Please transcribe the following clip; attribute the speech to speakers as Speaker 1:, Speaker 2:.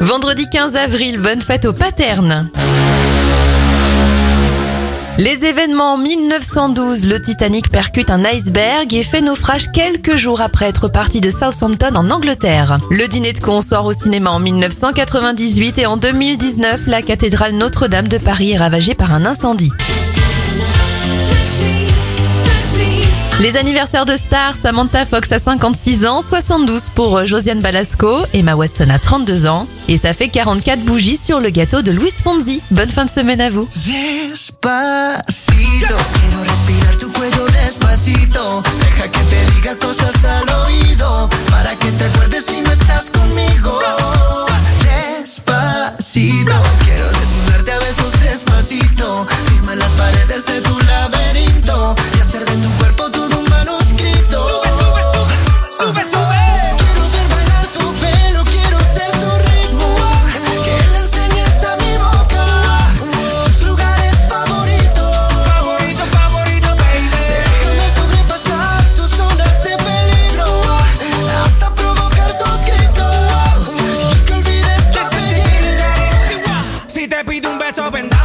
Speaker 1: Vendredi 15 avril, bonne fête aux paternes. Les événements en 1912, le Titanic percute un iceberg et fait naufrage quelques jours après être parti de Southampton en Angleterre. Le dîner de con sort au cinéma en 1998 et en 2019, la cathédrale Notre-Dame de Paris est ravagée par un incendie. Les anniversaires de stars, Samantha Fox à 56 ans, 72 pour euh, Josiane Balasco, Emma Watson à 32 ans, et ça fait 44 bougies sur le gâteau de Louis Fonzi. Bonne fin de semaine à vous.
Speaker 2: Besos las paredes de. te pido un beso, bendito